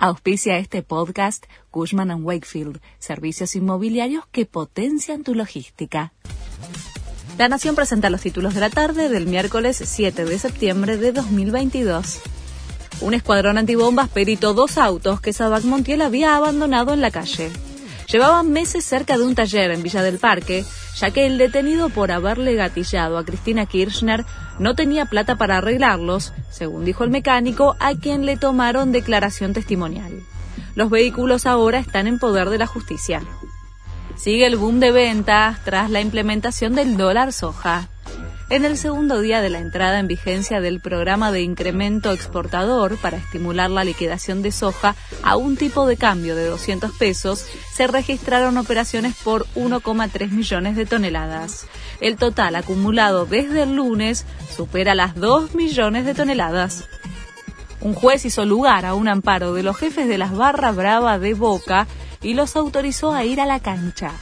Auspicia este podcast Cushman ⁇ Wakefield, servicios inmobiliarios que potencian tu logística. La Nación presenta los títulos de la tarde del miércoles 7 de septiembre de 2022. Un escuadrón antibombas peritó dos autos que Sabac Montiel había abandonado en la calle. Llevaban meses cerca de un taller en Villa del Parque, ya que el detenido por haberle gatillado a Cristina Kirchner no tenía plata para arreglarlos, según dijo el mecánico, a quien le tomaron declaración testimonial. Los vehículos ahora están en poder de la justicia. Sigue el boom de ventas tras la implementación del dólar soja. En el segundo día de la entrada en vigencia del programa de incremento exportador para estimular la liquidación de soja a un tipo de cambio de 200 pesos, se registraron operaciones por 1,3 millones de toneladas. El total acumulado desde el lunes supera las 2 millones de toneladas. Un juez hizo lugar a un amparo de los jefes de las barras brava de Boca y los autorizó a ir a la cancha.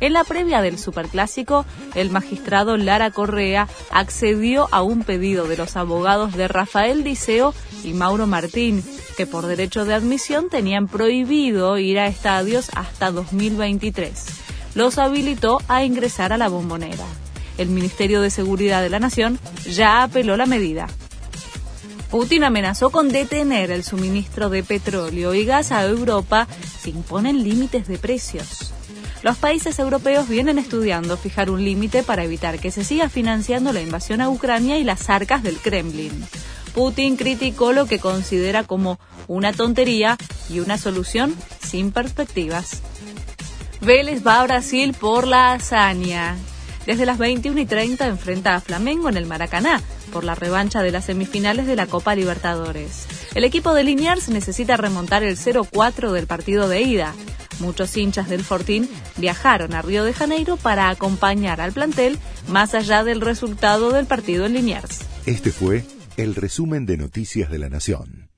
En la previa del Superclásico, el magistrado Lara Correa accedió a un pedido de los abogados de Rafael Diceo y Mauro Martín, que por derecho de admisión tenían prohibido ir a estadios hasta 2023. Los habilitó a ingresar a la bombonera. El Ministerio de Seguridad de la Nación ya apeló la medida. Putin amenazó con detener el suministro de petróleo y gas a Europa si imponen límites de precios. Los países europeos vienen estudiando fijar un límite para evitar que se siga financiando la invasión a Ucrania y las arcas del Kremlin. Putin criticó lo que considera como una tontería y una solución sin perspectivas. Vélez va a Brasil por la hazaña. Desde las 21 y 30 enfrenta a Flamengo en el Maracaná por la revancha de las semifinales de la Copa Libertadores. El equipo de Liniers necesita remontar el 0-4 del partido de ida. Muchos hinchas del Fortín viajaron a Río de Janeiro para acompañar al plantel más allá del resultado del partido en Liniers. Este fue el resumen de Noticias de la Nación.